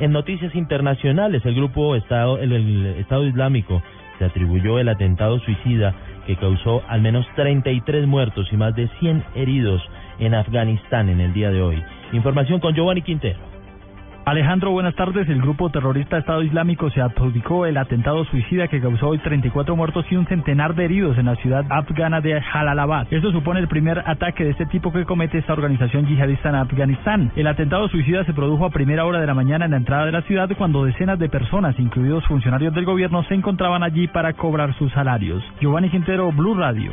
En noticias internacionales, el grupo Estado, el, Estado Islámico se atribuyó el atentado suicida que causó al menos 33 muertos y más de 100 heridos en Afganistán en el día de hoy. Información con Giovanni Quintero. Alejandro, buenas tardes. El grupo terrorista Estado Islámico se adjudicó el atentado suicida que causó hoy 34 muertos y un centenar de heridos en la ciudad afgana de Jalalabad. Esto supone el primer ataque de este tipo que comete esta organización yihadista en Afganistán. El atentado suicida se produjo a primera hora de la mañana en la entrada de la ciudad cuando decenas de personas, incluidos funcionarios del gobierno, se encontraban allí para cobrar sus salarios. Giovanni Quintero, Blue Radio.